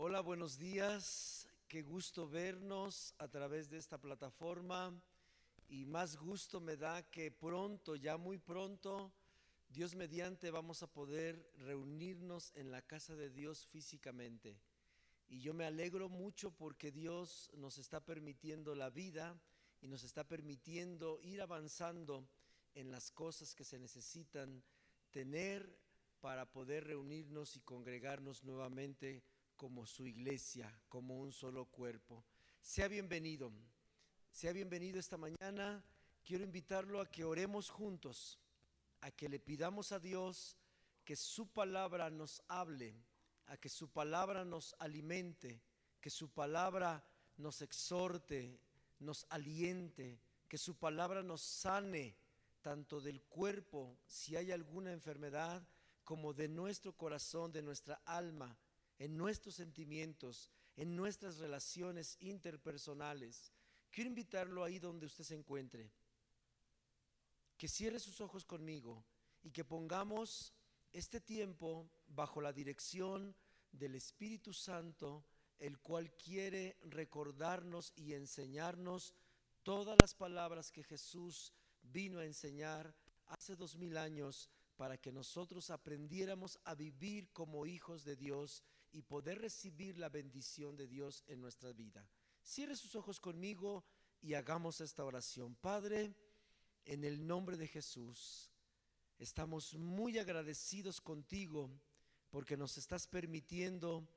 Hola, buenos días. Qué gusto vernos a través de esta plataforma. Y más gusto me da que pronto, ya muy pronto, Dios mediante vamos a poder reunirnos en la casa de Dios físicamente. Y yo me alegro mucho porque Dios nos está permitiendo la vida y nos está permitiendo ir avanzando en las cosas que se necesitan tener para poder reunirnos y congregarnos nuevamente como su iglesia, como un solo cuerpo. Sea bienvenido, sea bienvenido esta mañana. Quiero invitarlo a que oremos juntos, a que le pidamos a Dios que su palabra nos hable, a que su palabra nos alimente, que su palabra nos exhorte, nos aliente, que su palabra nos sane tanto del cuerpo, si hay alguna enfermedad, como de nuestro corazón, de nuestra alma en nuestros sentimientos, en nuestras relaciones interpersonales. Quiero invitarlo ahí donde usted se encuentre, que cierre sus ojos conmigo y que pongamos este tiempo bajo la dirección del Espíritu Santo, el cual quiere recordarnos y enseñarnos todas las palabras que Jesús vino a enseñar hace dos mil años para que nosotros aprendiéramos a vivir como hijos de Dios y poder recibir la bendición de Dios en nuestra vida. Cierre sus ojos conmigo y hagamos esta oración. Padre, en el nombre de Jesús, estamos muy agradecidos contigo porque nos estás permitiendo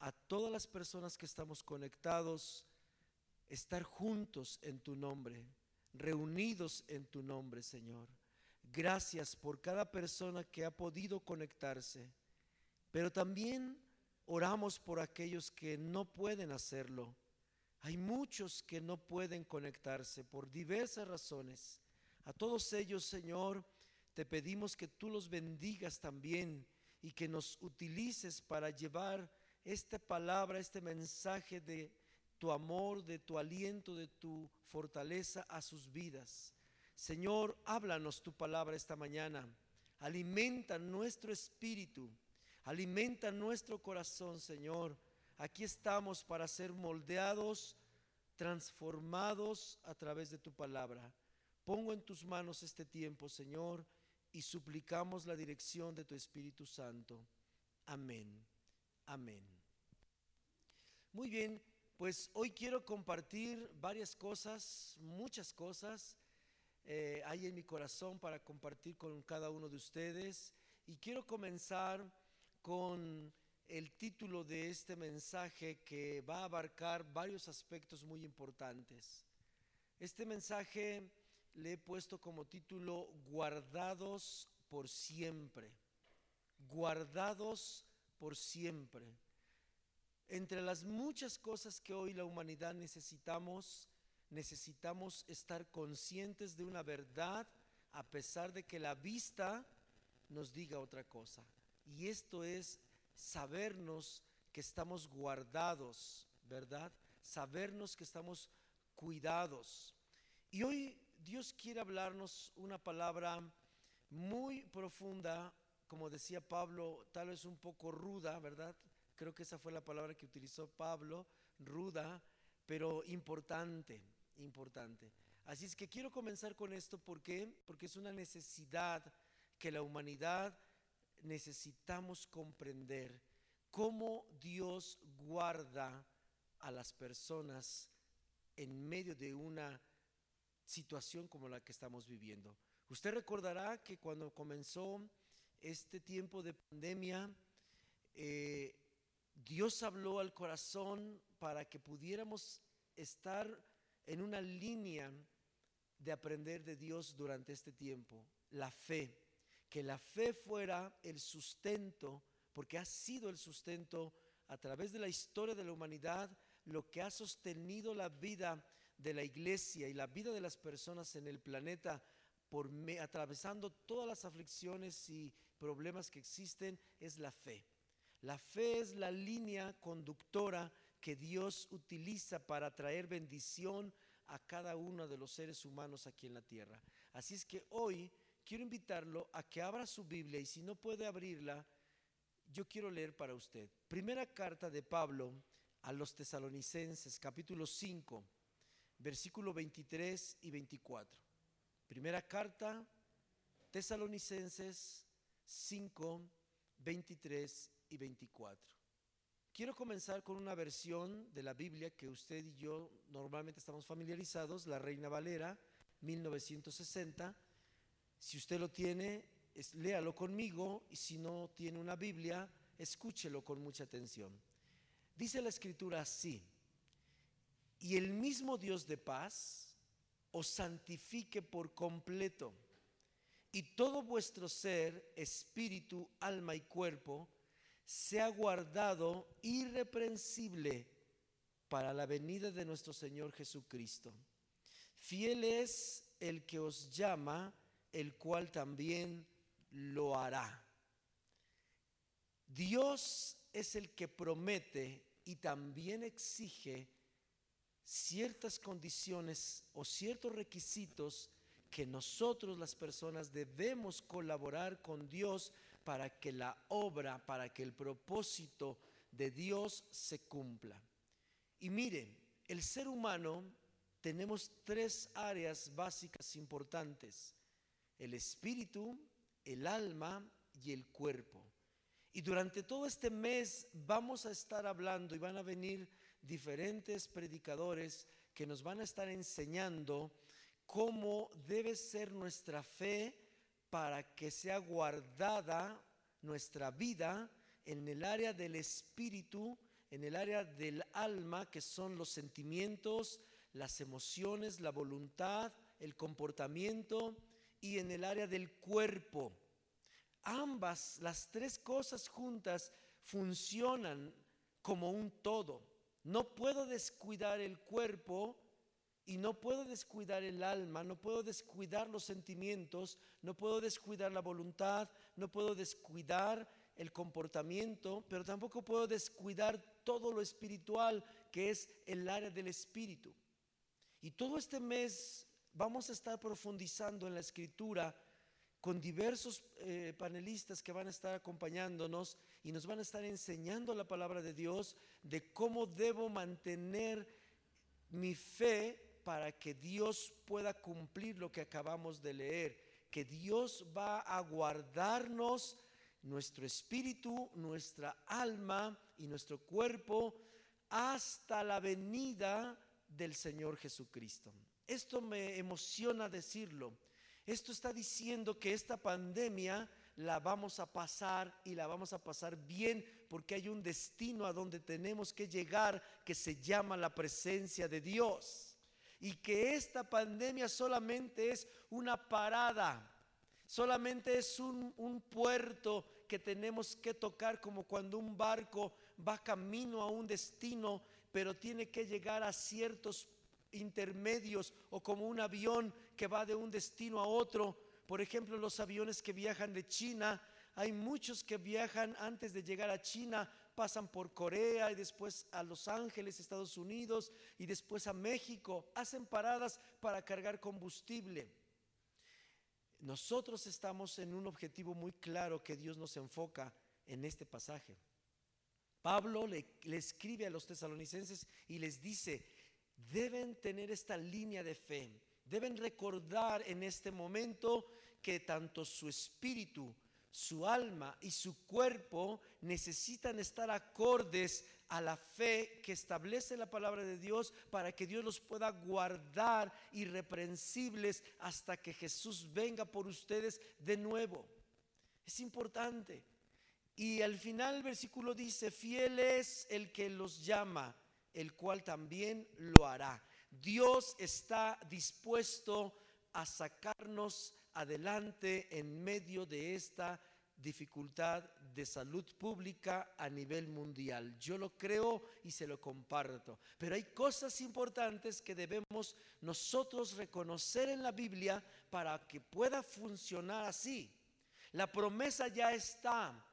a todas las personas que estamos conectados estar juntos en tu nombre, reunidos en tu nombre, Señor. Gracias por cada persona que ha podido conectarse, pero también Oramos por aquellos que no pueden hacerlo. Hay muchos que no pueden conectarse por diversas razones. A todos ellos, Señor, te pedimos que tú los bendigas también y que nos utilices para llevar esta palabra, este mensaje de tu amor, de tu aliento, de tu fortaleza a sus vidas. Señor, háblanos tu palabra esta mañana. Alimenta nuestro espíritu Alimenta nuestro corazón, Señor. Aquí estamos para ser moldeados, transformados a través de tu palabra. Pongo en tus manos este tiempo, Señor, y suplicamos la dirección de tu Espíritu Santo. Amén. Amén. Muy bien, pues hoy quiero compartir varias cosas, muchas cosas. Eh, hay en mi corazón para compartir con cada uno de ustedes. Y quiero comenzar con el título de este mensaje que va a abarcar varios aspectos muy importantes. Este mensaje le he puesto como título Guardados por siempre. Guardados por siempre. Entre las muchas cosas que hoy la humanidad necesitamos, necesitamos estar conscientes de una verdad a pesar de que la vista nos diga otra cosa. Y esto es sabernos que estamos guardados, ¿verdad? Sabernos que estamos cuidados. Y hoy Dios quiere hablarnos una palabra muy profunda, como decía Pablo, tal vez un poco ruda, ¿verdad? Creo que esa fue la palabra que utilizó Pablo, ruda, pero importante, importante. Así es que quiero comenzar con esto, ¿por qué? Porque es una necesidad que la humanidad necesitamos comprender cómo Dios guarda a las personas en medio de una situación como la que estamos viviendo. Usted recordará que cuando comenzó este tiempo de pandemia, eh, Dios habló al corazón para que pudiéramos estar en una línea de aprender de Dios durante este tiempo, la fe que la fe fuera el sustento, porque ha sido el sustento a través de la historia de la humanidad, lo que ha sostenido la vida de la iglesia y la vida de las personas en el planeta, por atravesando todas las aflicciones y problemas que existen, es la fe. La fe es la línea conductora que Dios utiliza para traer bendición a cada uno de los seres humanos aquí en la tierra. Así es que hoy quiero invitarlo a que abra su Biblia y si no puede abrirla, yo quiero leer para usted. Primera carta de Pablo a los tesalonicenses, capítulo 5, versículo 23 y 24. Primera carta, tesalonicenses 5, 23 y 24. Quiero comenzar con una versión de la Biblia que usted y yo normalmente estamos familiarizados, la Reina Valera, 1960. Si usted lo tiene, léalo conmigo y si no tiene una Biblia, escúchelo con mucha atención. Dice la escritura así, y el mismo Dios de paz os santifique por completo, y todo vuestro ser, espíritu, alma y cuerpo, sea guardado irreprensible para la venida de nuestro Señor Jesucristo. Fiel es el que os llama, el cual también lo hará. Dios es el que promete y también exige ciertas condiciones o ciertos requisitos que nosotros las personas debemos colaborar con Dios para que la obra, para que el propósito de Dios se cumpla. Y miren, el ser humano tenemos tres áreas básicas importantes, el espíritu, el alma y el cuerpo. Y durante todo este mes vamos a estar hablando y van a venir diferentes predicadores que nos van a estar enseñando cómo debe ser nuestra fe para que sea guardada nuestra vida en el área del espíritu, en el área del alma, que son los sentimientos, las emociones, la voluntad, el comportamiento y en el área del cuerpo. Ambas, las tres cosas juntas, funcionan como un todo. No puedo descuidar el cuerpo y no puedo descuidar el alma, no puedo descuidar los sentimientos, no puedo descuidar la voluntad, no puedo descuidar el comportamiento, pero tampoco puedo descuidar todo lo espiritual que es el área del espíritu. Y todo este mes vamos a estar profundizando en la escritura con diversos eh, panelistas que van a estar acompañándonos y nos van a estar enseñando la palabra de Dios de cómo debo mantener mi fe para que Dios pueda cumplir lo que acabamos de leer, que Dios va a guardarnos nuestro espíritu, nuestra alma y nuestro cuerpo hasta la venida del Señor Jesucristo. Esto me emociona decirlo. Esto está diciendo que esta pandemia la vamos a pasar y la vamos a pasar bien porque hay un destino a donde tenemos que llegar que se llama la presencia de Dios y que esta pandemia solamente es una parada, solamente es un, puerto que tenemos que tocar como cuando un barco va camino a un destino, pero tiene que llegar a ciertos intermedios o como un avión que va de un destino a otro. Por ejemplo, los aviones que viajan de China, hay muchos que viajan antes de llegar a China pasan por Corea y después a Los Ángeles, Estados Unidos y después a México. Hacen paradas para cargar combustible. Nosotros estamos en un objetivo muy claro que Dios nos enfoca en este pasaje. Pablo le, escribe a los tesalonicenses y les dice, deben tener esta línea de fe, deben recordar en este momento que tanto su espíritu su alma y su cuerpo necesitan estar acordes a la fe que establece la palabra de Dios para que Dios los pueda guardar irreprensibles hasta que Jesús venga por ustedes de nuevo. Es importante. Y al final el versículo dice, fiel es el que los llama, el cual también lo hará. Dios está dispuesto a sacarnos adelante en medio de esta dificultad de salud pública a nivel mundial. Yo lo creo y se lo comparto. Pero hay cosas importantes que debemos nosotros reconocer en la Biblia para que pueda funcionar así. La promesa ya está.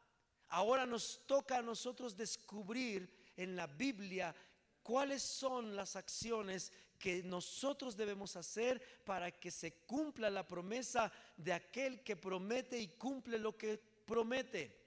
Ahora nos toca a nosotros descubrir en la Biblia cuáles son las acciones que nosotros debemos hacer para que se cumpla la promesa de aquel que promete y cumple lo que promete.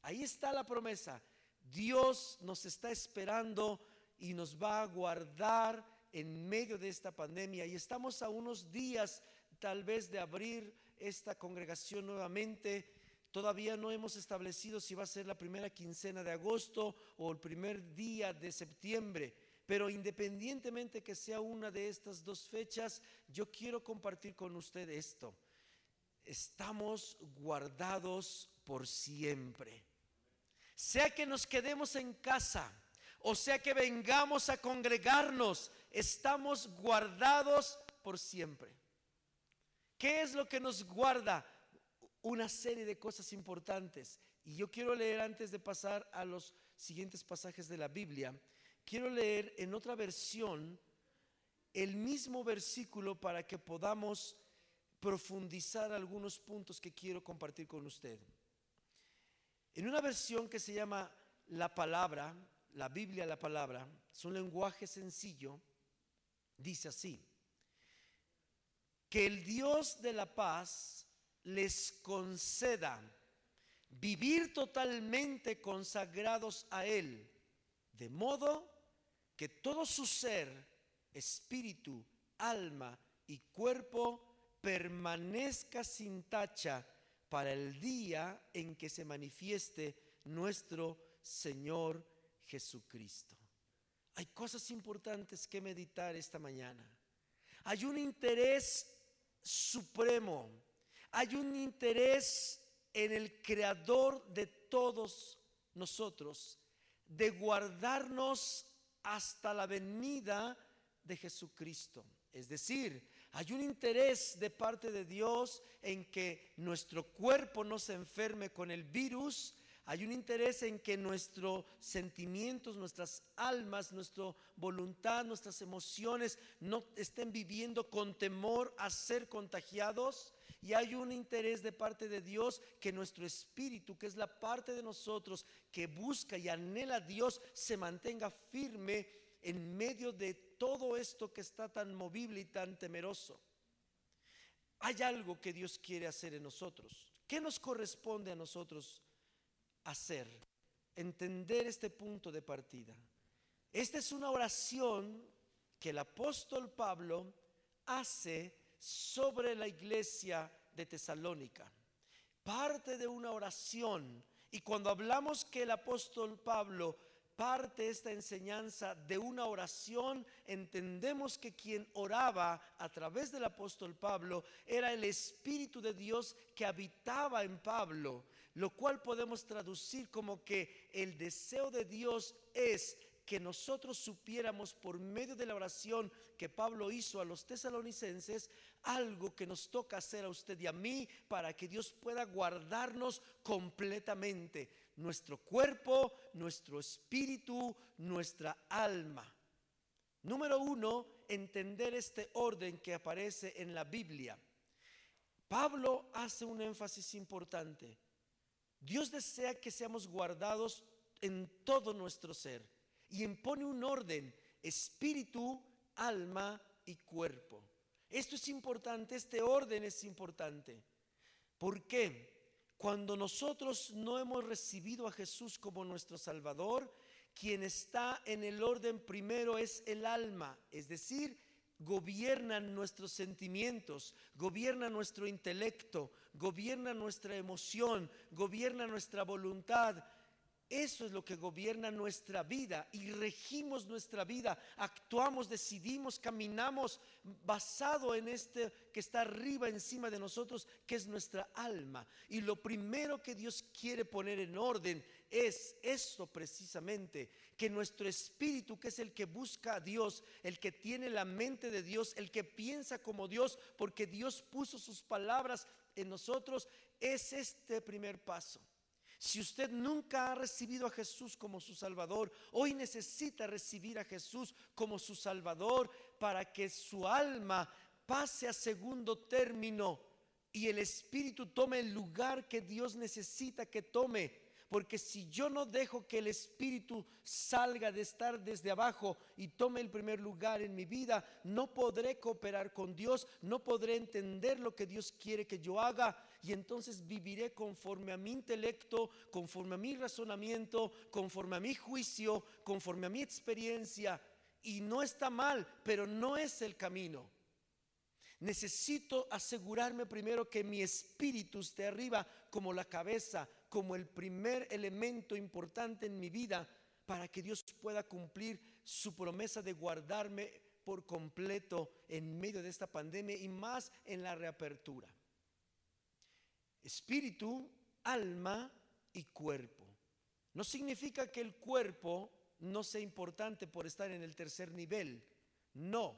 Ahí está la promesa. Dios nos está esperando y nos va a guardar en medio de esta pandemia. Y estamos a unos días tal vez de abrir esta congregación nuevamente. Todavía no hemos establecido si va a ser la primera quincena de agosto o el primer día de septiembre. Pero independientemente que sea una de estas dos fechas, yo quiero compartir con usted esto. Estamos guardados por siempre. Sea que nos quedemos en casa o sea que vengamos a congregarnos, estamos guardados por siempre. ¿Qué es lo que nos guarda? Una serie de cosas importantes. Y yo quiero leer antes de pasar a los siguientes pasajes de la Biblia, quiero leer en otra versión el mismo versículo para que podamos profundizar algunos puntos que quiero compartir con usted. En una versión que se llama La Palabra, la Biblia, la palabra, es un lenguaje sencillo, dice así, que el Dios de la paz les conceda vivir totalmente consagrados a Él, de modo que todo su ser, espíritu, alma y cuerpo permanezca sin tacha para el día en que se manifieste nuestro Señor Jesucristo. Hay cosas importantes que meditar esta mañana. Hay un interés supremo. Hay un interés en el creador de todos nosotros de guardarnos hasta la venida de Jesucristo. Es decir, hay un interés de parte de Dios en que nuestro cuerpo no se enferme con el virus, hay un interés en que nuestros sentimientos, nuestras almas, nuestra voluntad, nuestras emociones no estén viviendo con temor a ser contagiados. Y hay un interés de parte de Dios que nuestro espíritu, que es la parte de nosotros que busca y anhela a Dios, se mantenga firme en medio de todo esto que está tan movible y tan temeroso. Hay algo que Dios quiere hacer en nosotros. ¿Qué nos corresponde a nosotros hacer, entender este punto de partida. Esta es una oración que el apóstol Pablo hace sobre la iglesia de Tesalónica. Parte de una oración. Y cuando hablamos que el apóstol Pablo parte esta enseñanza de una oración, entendemos que quien oraba a través del apóstol Pablo era el Espíritu de Dios que habitaba en Pablo lo cual podemos traducir como que el deseo de Dios es que nosotros supiéramos por medio de la oración que Pablo hizo a los tesalonicenses algo que nos toca hacer a usted y a mí para que Dios pueda guardarnos completamente nuestro cuerpo, nuestro espíritu, nuestra alma. Número uno, entender este orden que aparece en la Biblia. Pablo hace un énfasis importante. Dios desea que seamos guardados en todo nuestro ser y impone un orden, espíritu, alma y cuerpo. Esto es importante, este orden es importante. ¿Por qué? Cuando nosotros no hemos recibido a Jesús como nuestro Salvador, quien está en el orden primero es el alma, es decir, gobiernan nuestros sentimientos, gobierna nuestro intelecto, gobierna nuestra emoción, gobierna nuestra voluntad. Eso es lo que gobierna nuestra vida y regimos nuestra vida, actuamos, decidimos, caminamos basado en este que está arriba encima de nosotros, que es nuestra alma. Y lo primero que Dios quiere poner en orden es esto precisamente, que nuestro espíritu, que es el que busca a Dios, el que tiene la mente de Dios, el que piensa como Dios, porque Dios puso sus palabras en nosotros, es este primer paso. Si usted nunca ha recibido a Jesús como su Salvador, hoy necesita recibir a Jesús como su Salvador para que su alma pase a segundo término y el Espíritu tome el lugar que Dios necesita que tome Porque si yo no dejo que el Espíritu salga de estar desde abajo y tome el primer lugar en mi vida, no podré cooperar con Dios, no podré entender lo que Dios quiere que yo haga y entonces viviré conforme a mi intelecto, conforme a mi razonamiento, conforme a mi juicio, conforme a mi experiencia. Y no está mal, pero no es el camino. Necesito asegurarme primero que mi espíritu esté arriba como la cabeza, como el primer elemento importante en mi vida para que Dios pueda cumplir su promesa de guardarme por completo en medio de esta pandemia y más en la reapertura. Espíritu, alma y cuerpo. No significa que el cuerpo no sea importante por estar en el tercer nivel. No,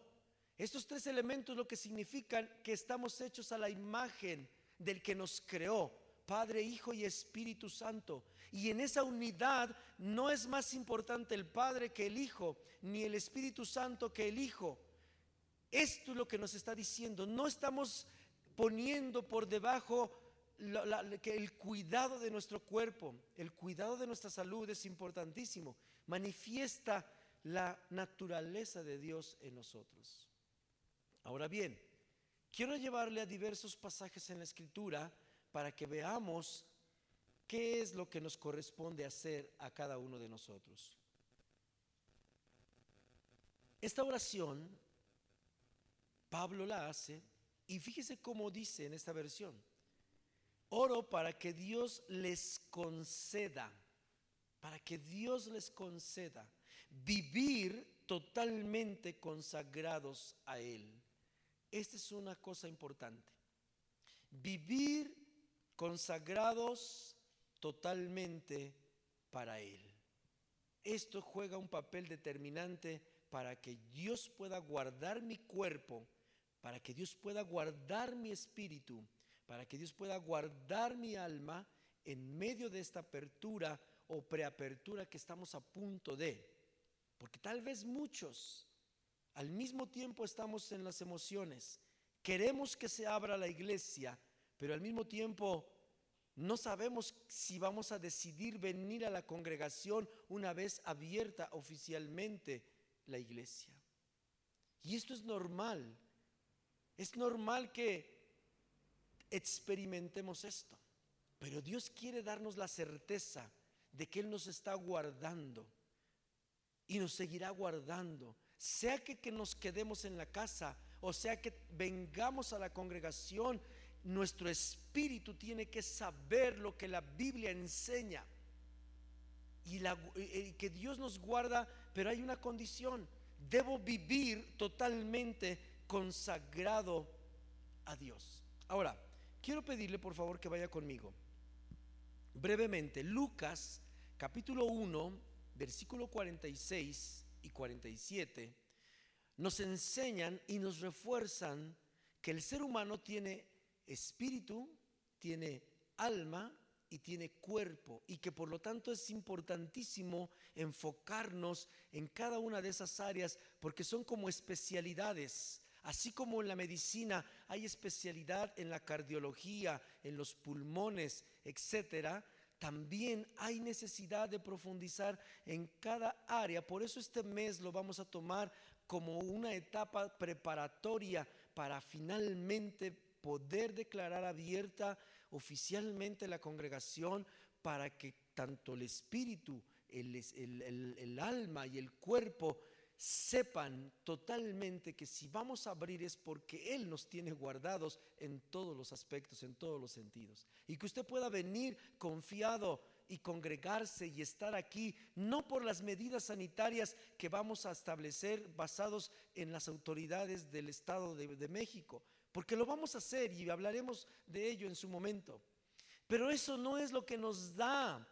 estos tres elementos lo que significan que estamos hechos a la imagen del que nos creó, Padre, Hijo y Espíritu Santo. Y en esa unidad no es más importante el Padre que el Hijo, ni el Espíritu Santo que el Hijo. Esto es lo que nos está diciendo. No estamos poniendo por debajo que el cuidado de nuestro cuerpo, el cuidado de nuestra salud es importantísimo. Manifiesta la naturaleza de Dios en nosotros. Ahora bien, quiero llevarle a diversos pasajes en la escritura para que veamos qué es lo que nos corresponde hacer a cada uno de nosotros. Esta oración, Pablo la hace y fíjese cómo dice en esta versión. Oro para que Dios les conceda, para que Dios les conceda vivir totalmente consagrados a Él esta es una cosa importante. Vivir consagrados totalmente para Él. Esto juega un papel determinante para que Dios pueda guardar mi cuerpo, para que Dios pueda guardar mi espíritu, para que Dios pueda guardar mi alma en medio de esta apertura o preapertura que estamos a punto de. Porque tal vez muchos al mismo tiempo estamos en las emociones. Queremos que se abra la iglesia, pero al mismo tiempo no sabemos si vamos a decidir venir a la congregación una vez abierta oficialmente la iglesia. Y esto es normal. Es normal que experimentemos esto. Pero Dios quiere darnos la certeza de que Él nos está guardando y nos seguirá guardando sea que, nos quedemos en la casa o sea que vengamos a la congregación, nuestro espíritu tiene que saber lo que la Biblia enseña. Y, que Dios nos guarda, pero hay una condición. Debo vivir totalmente consagrado a Dios. Ahora, quiero pedirle por favor que vaya conmigo. Brevemente, Lucas capítulo 1, versículo 46 y 47 nos enseñan y nos refuerzan que el ser humano tiene espíritu, tiene alma y tiene cuerpo y que por lo tanto es importantísimo enfocarnos en cada una de esas áreas porque son como especialidades. Así como en la medicina hay especialidad en la cardiología, en los pulmones, etcétera, también hay necesidad de profundizar en cada área. Por eso este mes lo vamos a tomar como una etapa preparatoria para finalmente poder declarar abierta oficialmente la congregación para que tanto el espíritu, el, alma y el cuerpo sepan totalmente que si vamos a abrir es porque Él nos tiene guardados en todos los aspectos, en todos los sentidos. Y que usted pueda venir confiado y congregarse y estar aquí, no por las medidas sanitarias que vamos a establecer basados en las autoridades del Estado de, México, porque lo vamos a hacer y hablaremos de ello en su momento. Pero eso no es lo que nos da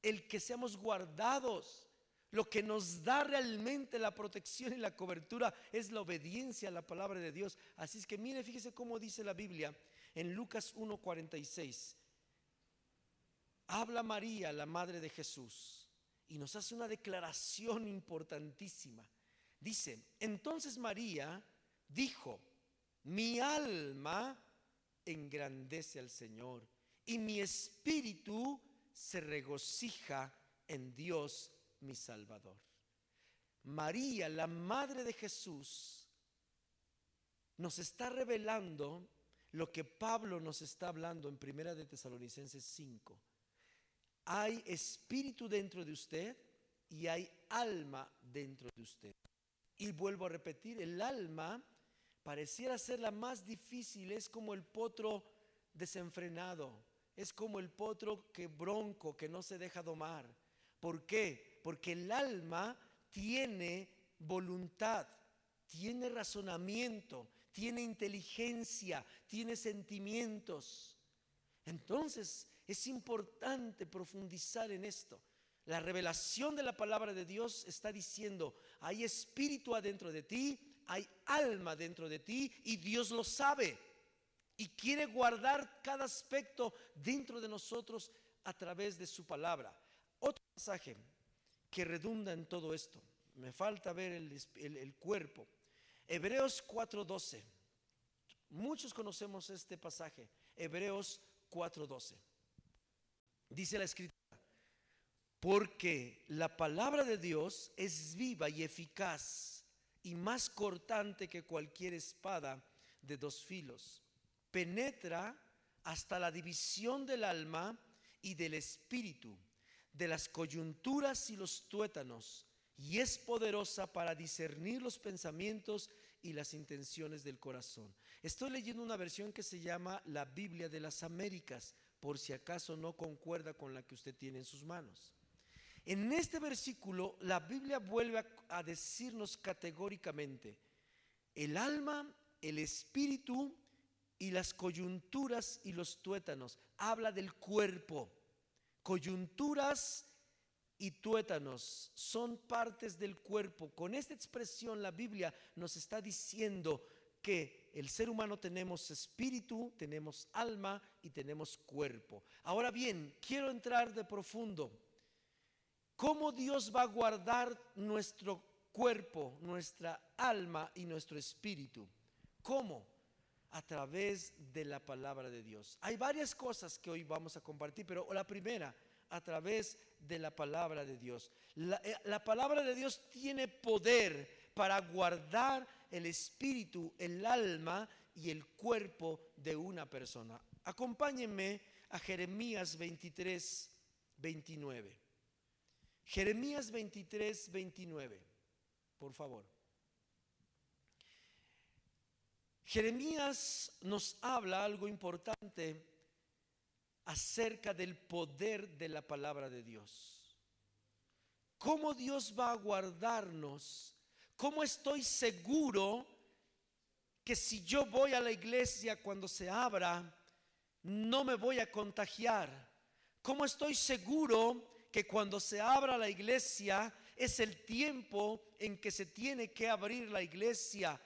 el que seamos guardados lo que nos da realmente la protección y la cobertura es la obediencia a la palabra de Dios. Así es que mire, fíjese cómo dice la Biblia en Lucas 1:46. Habla María, la madre de Jesús, y nos hace una declaración importantísima. Dice, entonces María dijo, mi alma engrandece al Señor y mi espíritu se regocija en Dios mi Salvador. María, la madre de Jesús, nos está revelando lo que Pablo nos está hablando en Primera de Tesalonicenses 5. Hay espíritu dentro de usted y hay alma dentro de usted. Y vuelvo a repetir, el alma pareciera ser la más difícil, es como el potro desenfrenado, es como el potro que bronco, que no se deja domar. ¿Por qué? Porque el alma tiene voluntad, tiene razonamiento, tiene inteligencia, tiene sentimientos. Entonces es importante profundizar en esto. La revelación de la palabra de Dios está diciendo, hay espíritu adentro de ti, hay alma dentro de ti y Dios lo sabe. Y quiere guardar cada aspecto dentro de nosotros a través de su palabra. Otro pasaje que redunda en todo esto. Me falta ver el, cuerpo. Hebreos 4:12. Muchos conocemos este pasaje. Hebreos 4:12. Dice la escritura, porque la palabra de Dios es viva y eficaz y más cortante que cualquier espada de dos filos. Penetra hasta la división del alma y del espíritu, de las coyunturas y los tuétanos, y es poderosa para discernir los pensamientos y las intenciones del corazón. Estoy leyendo una versión que se llama la Biblia de las Américas, por si acaso no concuerda con la que usted tiene en sus manos. En este versículo la Biblia vuelve a, decirnos categóricamente, el alma, el espíritu y las coyunturas y los tuétanos. Habla del cuerpo. Coyunturas y tuétanos son partes del cuerpo. Con esta expresión la Biblia nos está diciendo que el ser humano tenemos espíritu, tenemos alma y tenemos cuerpo. Ahora bien, quiero entrar de profundo. ¿Cómo Dios va a guardar nuestro cuerpo, nuestra alma y nuestro espíritu? ¿Cómo? A través de la palabra de Dios. Hay varias cosas que hoy vamos a compartir, pero la primera, a través de la palabra de Dios. La, eh, la palabra de Dios tiene poder para guardar el espíritu, el alma y el cuerpo de una persona. Acompáñenme a Jeremías 23, 29. Jeremías 23, 29, por favor. Jeremías nos habla algo importante acerca del poder de la palabra de Dios. ¿Cómo Dios va a guardarnos ¿Cómo estoy seguro que si yo voy a la iglesia cuando se abra, no me voy a contagiar? ¿Cómo estoy seguro que cuando se abra la iglesia es el tiempo en que se tiene que abrir la iglesia?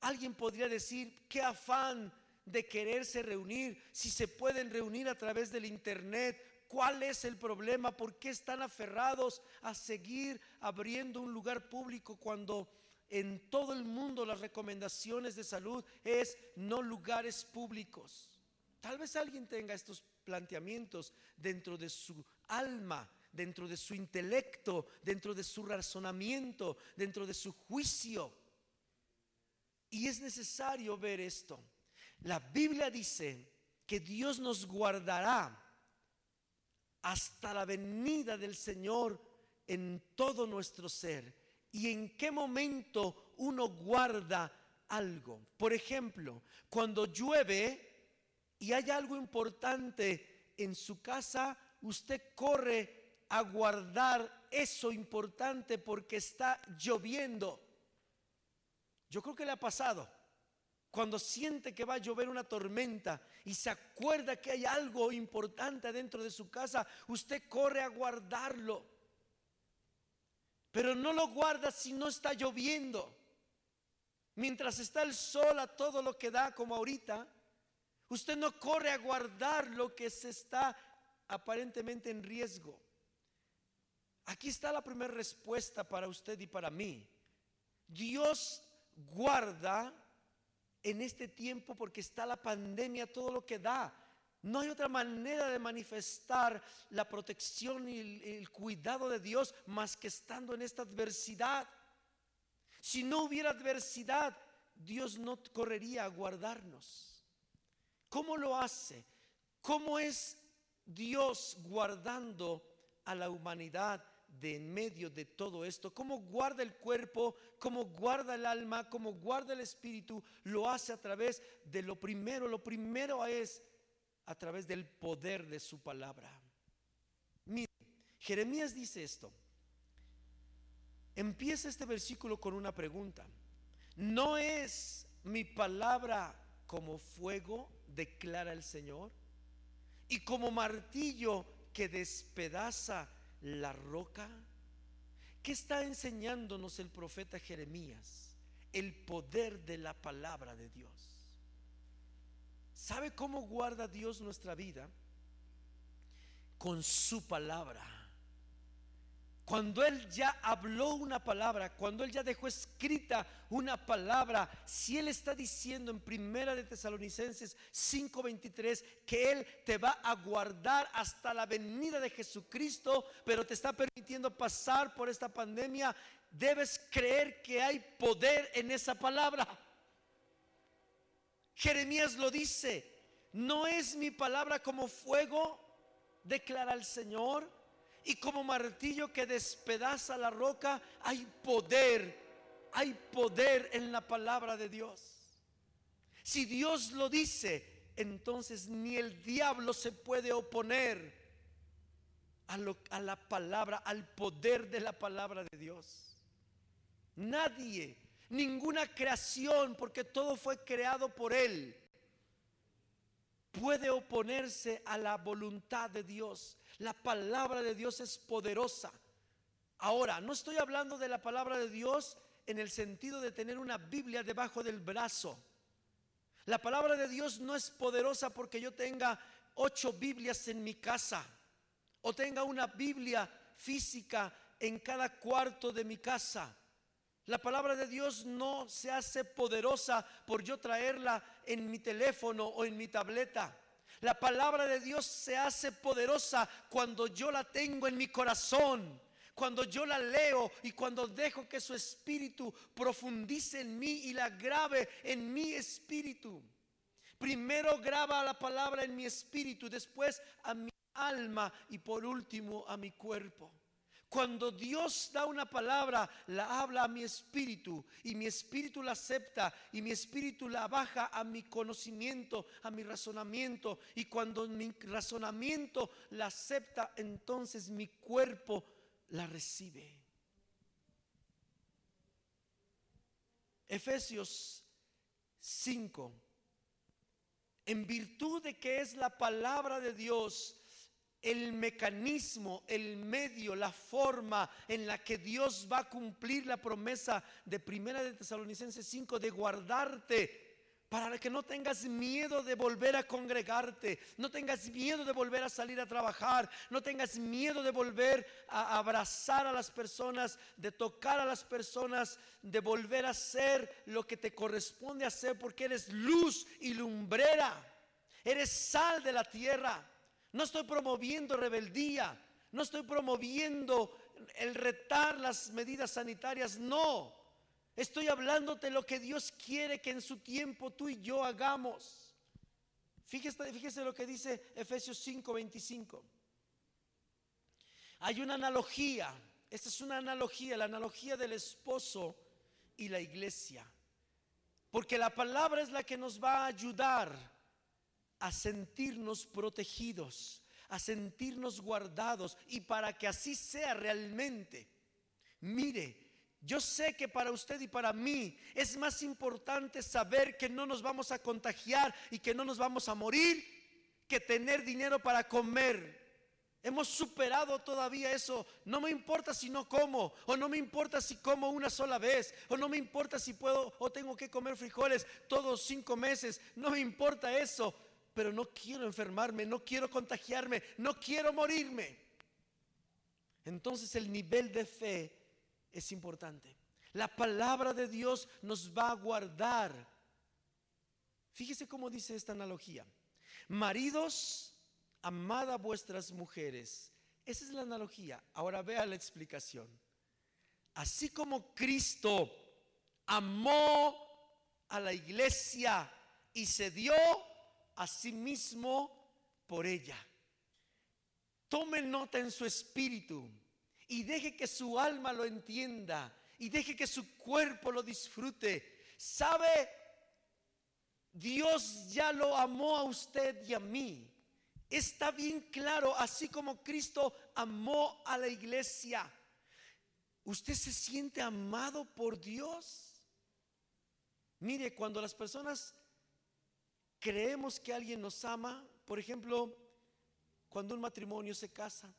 Alguien podría decir, qué afán de quererse reunir, si se pueden reunir a través del internet, ¿Cuál es el problema? ¿Por qué están aferrados a seguir abriendo un lugar público cuando en todo el mundo las recomendaciones de salud es no lugares públicos? Tal vez alguien tenga estos planteamientos dentro de su alma, dentro de su intelecto, dentro de su razonamiento, dentro de su juicio. Y es necesario ver esto. La Biblia dice que Dios nos guardará hasta la venida del Señor en todo nuestro ser. ¿Y en qué momento uno guarda algo? Por ejemplo, cuando llueve y hay algo importante en su casa, usted corre a guardar eso importante porque está lloviendo. Yo creo que le ha pasado cuando siente que va a llover una tormenta y se acuerda que hay algo importante dentro de su casa, usted corre a guardarlo. Pero no lo guarda si no está lloviendo. Mientras está el sol a todo lo que da como ahorita, usted no corre a guardar lo que se está aparentemente en riesgo. Aquí está la primera respuesta para usted y para mí. Dios guarda en este tiempo porque está la pandemia, todo lo que da. No hay otra manera de manifestar la protección y el, cuidado de Dios más que estando en esta adversidad. Si no hubiera adversidad, Dios no correría a guardarnos. ¿Cómo lo hace? ¿Cómo es Dios guardando a la humanidad de en medio de todo esto? ¿Cómo guarda el cuerpo? ¿Cómo guarda el alma? ¿Cómo guarda el espíritu? Lo hace a través de lo primero. Lo primero es a través del poder de su palabra. Mire, Jeremías dice esto. Empieza este versículo con una pregunta. ¿No es mi palabra como fuego, declara el Señor? Y como martillo que despedaza la roca. ¿Qué está enseñándonos el profeta Jeremías? El poder de la palabra de Dios. ¿Sabe cómo guarda Dios nuestra vida? Con su palabra. Cuando Él ya habló una palabra, cuando Él ya dejó escrita una palabra, si Él está diciendo en Primera de Tesalonicenses 5:23 que Él te va a guardar hasta la venida de Jesucristo, pero te está permitiendo pasar por esta pandemia, debes creer que hay poder en esa palabra. Jeremías lo dice, no es mi palabra como fuego, declara el Señor, y como martillo que despedaza la roca, hay poder, hay poder en la palabra de Dios. Si Dios lo dice, entonces ni el diablo se puede oponer a, a la palabra, al poder de la palabra de Dios. Nadie ninguna creación, porque todo fue creado por Él, puede oponerse a la voluntad de Dios. La palabra de Dios es poderosa. Ahora, no estoy hablando de la palabra de Dios en el sentido de tener una Biblia debajo del brazo. La palabra de Dios no es poderosa porque yo tenga ocho Biblias en mi casa o tenga una Biblia física en cada cuarto de mi casa. La palabra de Dios no se hace poderosa por yo traerla en mi teléfono o en mi tableta. La palabra de Dios se hace poderosa cuando yo la tengo en mi corazón, cuando yo la leo y cuando dejo que su espíritu profundice en mí y la grabe en mi espíritu. Primero graba la palabra en mi espíritu, después a mi alma y por último a mi cuerpo. Cuando Dios da una palabra, la habla a mi espíritu y mi espíritu la acepta y mi espíritu la baja a mi conocimiento, a mi razonamiento. Y cuando mi razonamiento la acepta, entonces mi cuerpo la recibe. Efesios 5. En virtud de que es la palabra de Dios, el mecanismo, el medio, la forma en la que Dios va a cumplir la promesa de Primera de Tesalonicenses 5 de guardarte para que no tengas miedo de volver a congregarte, no tengas miedo de volver a salir a trabajar, no tengas miedo de volver a abrazar a las personas, de tocar a las personas, de volver a hacer lo que te corresponde hacer porque eres luz y lumbrera, eres sal de la tierra. No estoy promoviendo rebeldía. No estoy promoviendo el retar las medidas sanitarias. No. Estoy hablándote lo que Dios quiere que en su tiempo tú y yo hagamos. Fíjese, fíjese lo que dice Efesios 5:25. Hay una analogía. Esta es una analogía, la analogía del esposo y la iglesia. Porque la palabra es la que nos va a ayudar a sentirnos protegidos, a sentirnos guardados y para que así sea realmente. Mire, yo sé que para usted y para mí es más importante saber que no nos vamos a contagiar y que no nos vamos a morir que tener dinero para comer. Hemos superado todavía eso. No me importa si no como, o no me importa si como una sola vez, o no me importa si puedo o tengo que comer frijoles todos cinco meses. No me importa eso pero no quiero enfermarme, no quiero contagiarme, no quiero morirme. Entonces el nivel de fe es importante. La palabra de Dios nos va a guardar. Fíjese cómo dice esta analogía. Maridos, amad a vuestras mujeres. Esa es la analogía. Ahora vea la explicación. Así como Cristo amó a la iglesia y se dio a sí mismo por ella. Tome nota en su espíritu y deje que su alma lo entienda y deje que su cuerpo lo disfrute. ¿Sabe? Dios ya lo amó a usted y a mí. Está bien claro, así como Cristo amó a la iglesia. ¿Usted se siente amado por Dios? Mire, cuando las personas creemos que alguien nos ama, por ejemplo, cuando un matrimonio se casa,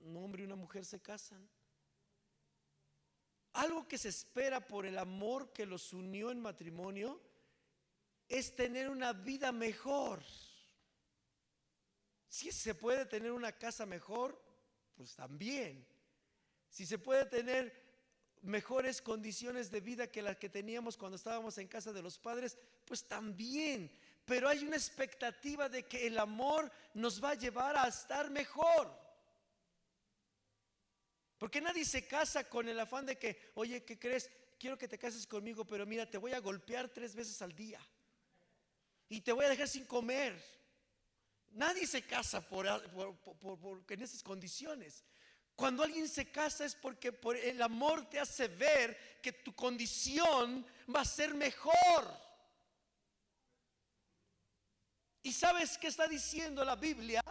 un hombre y una mujer se casan, algo que se espera por el amor que los unió en matrimonio es tener una vida mejor. Si se puede tener una casa mejor, pues también. Si se puede tener mejores condiciones de vida que las que teníamos cuando estábamos en casa de los padres, pues también. Pero hay una expectativa de que el amor nos va a llevar a estar mejor. Porque nadie se casa con el afán de que, oye, ¿qué crees? Quiero que te cases conmigo, pero mira, te voy a golpear tres veces al día. Y te voy a dejar sin comer. Nadie se casa por, en esas condiciones. Cuando alguien se casa es porque por el amor te hace ver que tu condición va a ser mejor. ¿Y sabes qué está diciendo la Biblia?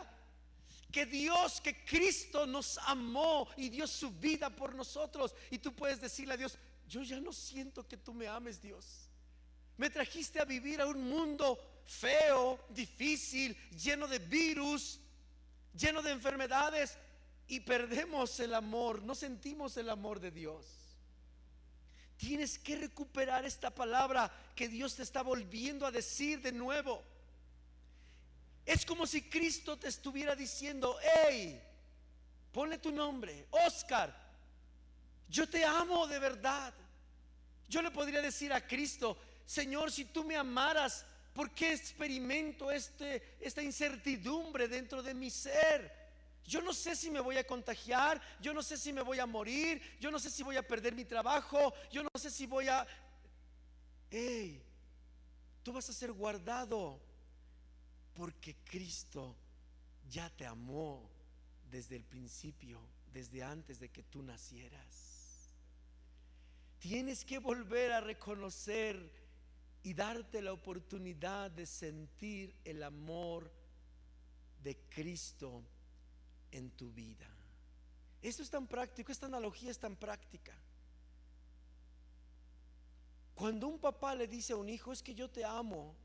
que Dios, que Cristo nos amó y dio su vida por nosotros. Y tú puedes decirle a Dios, yo ya no siento que tú me ames, Dios. Me trajiste a vivir a un mundo feo, difícil, lleno de virus, lleno de enfermedades y perdemos el amor, no sentimos el amor de Dios. Tienes que recuperar esta palabra que Dios te está volviendo a decir de nuevo. Es como si Cristo te estuviera diciendo, hey, ponle tu nombre, Oscar, yo te amo de verdad. Yo le podría decir a Cristo, Señor, si tú me amaras, ¿por qué experimento este, esta incertidumbre dentro de mi ser? Yo no sé si me voy a contagiar, yo no sé si me voy a morir, yo no sé si voy a perder mi trabajo, yo no sé si voy a... Hey, tú vas a ser guardado porque Cristo ya te amó desde el principio, desde antes de que tú nacieras. Tienes que volver a reconocer y darte la oportunidad de sentir el amor de Cristo en tu vida. Esto es tan práctico, esta analogía es tan práctica. Cuando un papá le dice a un hijo, es que yo te amo,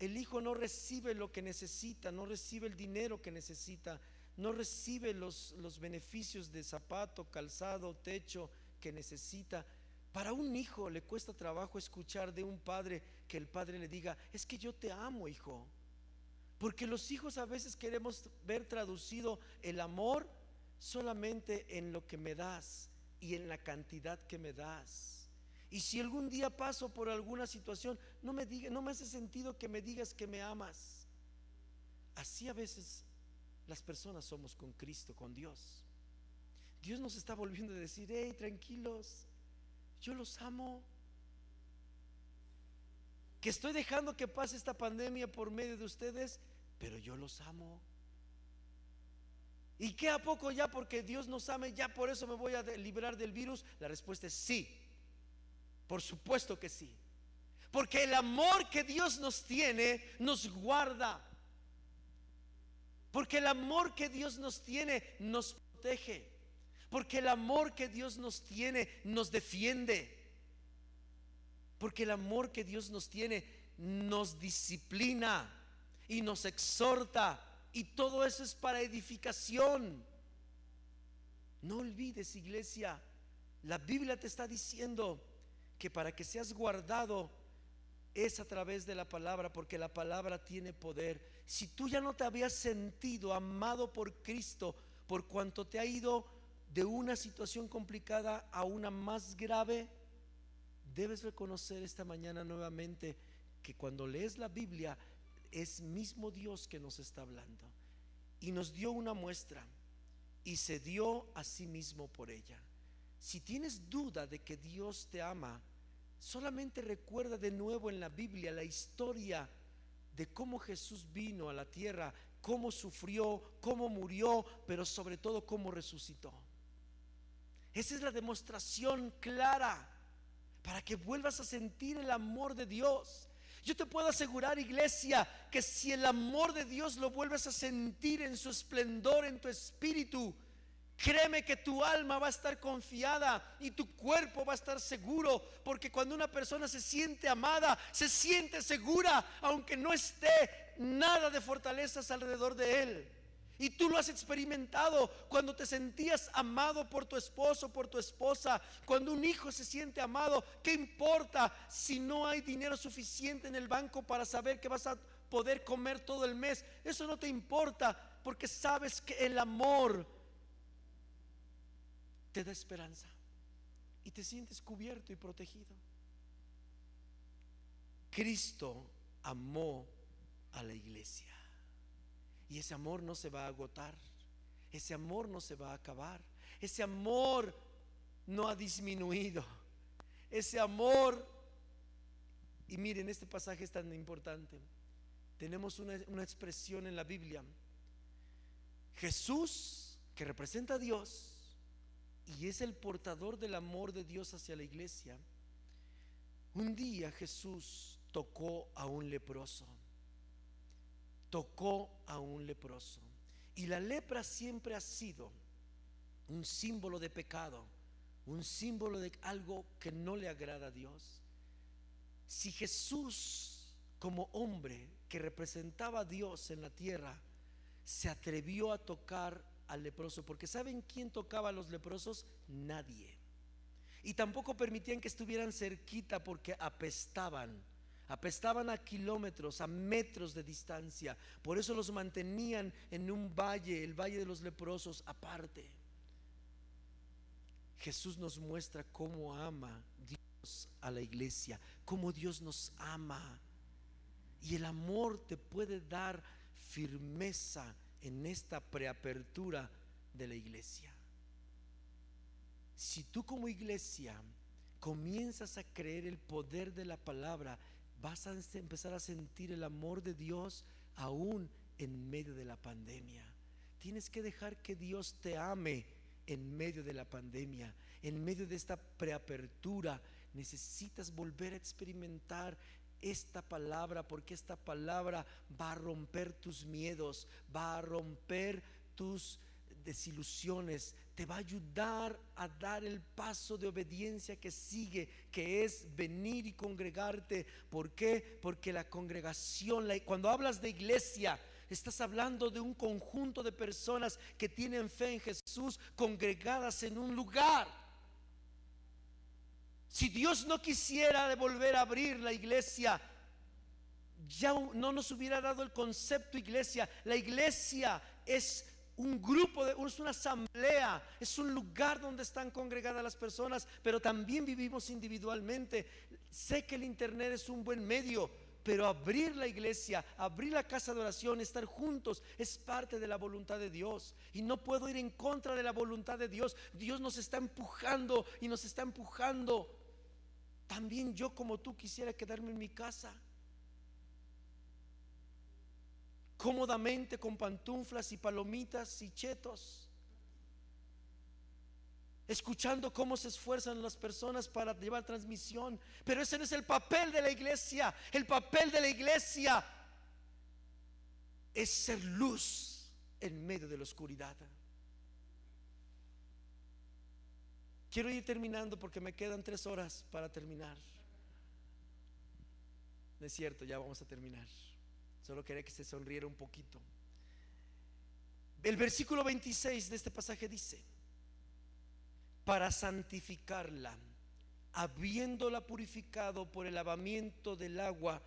el hijo no recibe lo que necesita, no recibe el dinero que necesita, no recibe los, los beneficios de zapato, calzado, techo que necesita. Para un hijo le cuesta trabajo escuchar de un padre que el padre le diga, es que yo te amo, hijo. Porque los hijos a veces queremos ver traducido el amor solamente en lo que me das y en la cantidad que me das. Y si algún día paso por alguna situación, no me diga, no me hace sentido que me digas que me amas. Así a veces las personas somos con Cristo, con Dios. Dios nos está volviendo a decir, hey, tranquilos, yo los amo. Que estoy dejando que pase esta pandemia por medio de ustedes, pero yo los amo. ¿Y qué a poco ya porque Dios nos ame, ya por eso me voy a librar del virus? La respuesta es sí. Por supuesto que sí. Porque el amor que Dios nos tiene nos guarda. Porque el amor que Dios nos tiene nos protege. Porque el amor que Dios nos tiene nos defiende. Porque el amor que Dios nos tiene nos disciplina y nos exhorta. Y todo eso es para edificación. No olvides, iglesia, la Biblia te está diciendo que para que seas guardado es a través de la palabra, porque la palabra tiene poder. Si tú ya no te habías sentido amado por Cristo, por cuanto te ha ido de una situación complicada a una más grave, debes reconocer esta mañana nuevamente que cuando lees la Biblia, es mismo Dios que nos está hablando. Y nos dio una muestra y se dio a sí mismo por ella. Si tienes duda de que Dios te ama, solamente recuerda de nuevo en la Biblia la historia de cómo Jesús vino a la tierra, cómo sufrió, cómo murió, pero sobre todo cómo resucitó. Esa es la demostración clara para que vuelvas a sentir el amor de Dios. Yo te puedo asegurar, iglesia, que si el amor de Dios lo vuelves a sentir en su esplendor, en tu espíritu, Créeme que tu alma va a estar confiada y tu cuerpo va a estar seguro, porque cuando una persona se siente amada, se siente segura, aunque no esté nada de fortalezas alrededor de él. Y tú lo has experimentado cuando te sentías amado por tu esposo, por tu esposa. Cuando un hijo se siente amado, ¿qué importa si no hay dinero suficiente en el banco para saber que vas a poder comer todo el mes? Eso no te importa porque sabes que el amor te da esperanza y te sientes cubierto y protegido. Cristo amó a la iglesia y ese amor no se va a agotar, ese amor no se va a acabar, ese amor no ha disminuido, ese amor, y miren, este pasaje es tan importante, tenemos una, una expresión en la Biblia, Jesús, que representa a Dios, y es el portador del amor de Dios hacia la iglesia. Un día Jesús tocó a un leproso, tocó a un leproso. Y la lepra siempre ha sido un símbolo de pecado, un símbolo de algo que no le agrada a Dios. Si Jesús, como hombre que representaba a Dios en la tierra, se atrevió a tocar al leproso, porque ¿saben quién tocaba a los leprosos? Nadie. Y tampoco permitían que estuvieran cerquita porque apestaban. Apestaban a kilómetros, a metros de distancia. Por eso los mantenían en un valle, el valle de los leprosos, aparte. Jesús nos muestra cómo ama Dios a la iglesia, cómo Dios nos ama. Y el amor te puede dar firmeza en esta preapertura de la iglesia. Si tú como iglesia comienzas a creer el poder de la palabra, vas a empezar a sentir el amor de Dios aún en medio de la pandemia. Tienes que dejar que Dios te ame en medio de la pandemia, en medio de esta preapertura. Necesitas volver a experimentar esta palabra, porque esta palabra va a romper tus miedos, va a romper tus desilusiones, te va a ayudar a dar el paso de obediencia que sigue, que es venir y congregarte. ¿Por qué? Porque la congregación, cuando hablas de iglesia, estás hablando de un conjunto de personas que tienen fe en Jesús, congregadas en un lugar. Si Dios no quisiera devolver a abrir la iglesia, ya no nos hubiera dado el concepto iglesia. La iglesia es un grupo, de, es una asamblea, es un lugar donde están congregadas las personas, pero también vivimos individualmente. Sé que el Internet es un buen medio, pero abrir la iglesia, abrir la casa de oración, estar juntos, es parte de la voluntad de Dios. Y no puedo ir en contra de la voluntad de Dios. Dios nos está empujando y nos está empujando también yo como tú quisiera quedarme en mi casa. Cómodamente con pantuflas y palomitas y chetos. Escuchando cómo se esfuerzan las personas para llevar transmisión. Pero ese no es el papel de la iglesia. El papel de la iglesia es ser luz en medio de la oscuridad. Quiero ir terminando porque me quedan tres horas para terminar. No es cierto, ya vamos a terminar. Solo quería que se sonriera un poquito. El versículo 26 de este pasaje dice, para santificarla, habiéndola purificado por el lavamiento del agua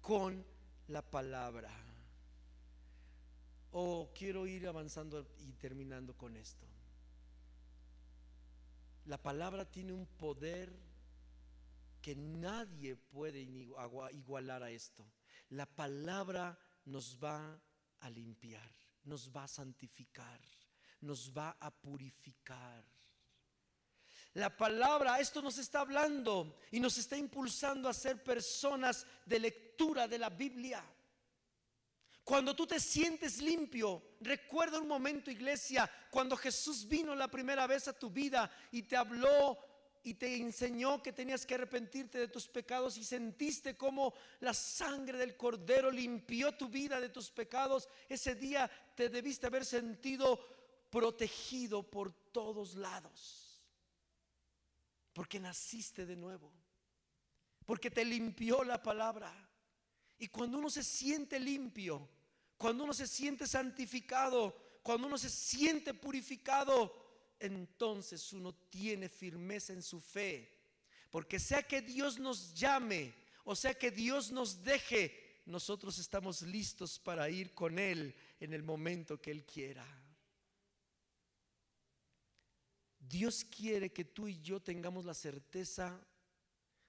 con la palabra. Oh, quiero ir avanzando y terminando con esto. La palabra tiene un poder que nadie puede igualar a esto. La palabra nos va a limpiar, nos va a santificar, nos va a purificar. La palabra, esto nos está hablando y nos está impulsando a ser personas de lectura de la Biblia. Cuando tú te sientes limpio, recuerda un momento, iglesia, cuando Jesús vino la primera vez a tu vida y te habló y te enseñó que tenías que arrepentirte de tus pecados y sentiste como la sangre del cordero limpió tu vida de tus pecados, ese día te debiste haber sentido protegido por todos lados. Porque naciste de nuevo. Porque te limpió la palabra. Y cuando uno se siente limpio, cuando uno se siente santificado, cuando uno se siente purificado, entonces uno tiene firmeza en su fe. Porque sea que Dios nos llame o sea que Dios nos deje, nosotros estamos listos para ir con Él en el momento que Él quiera. Dios quiere que tú y yo tengamos la certeza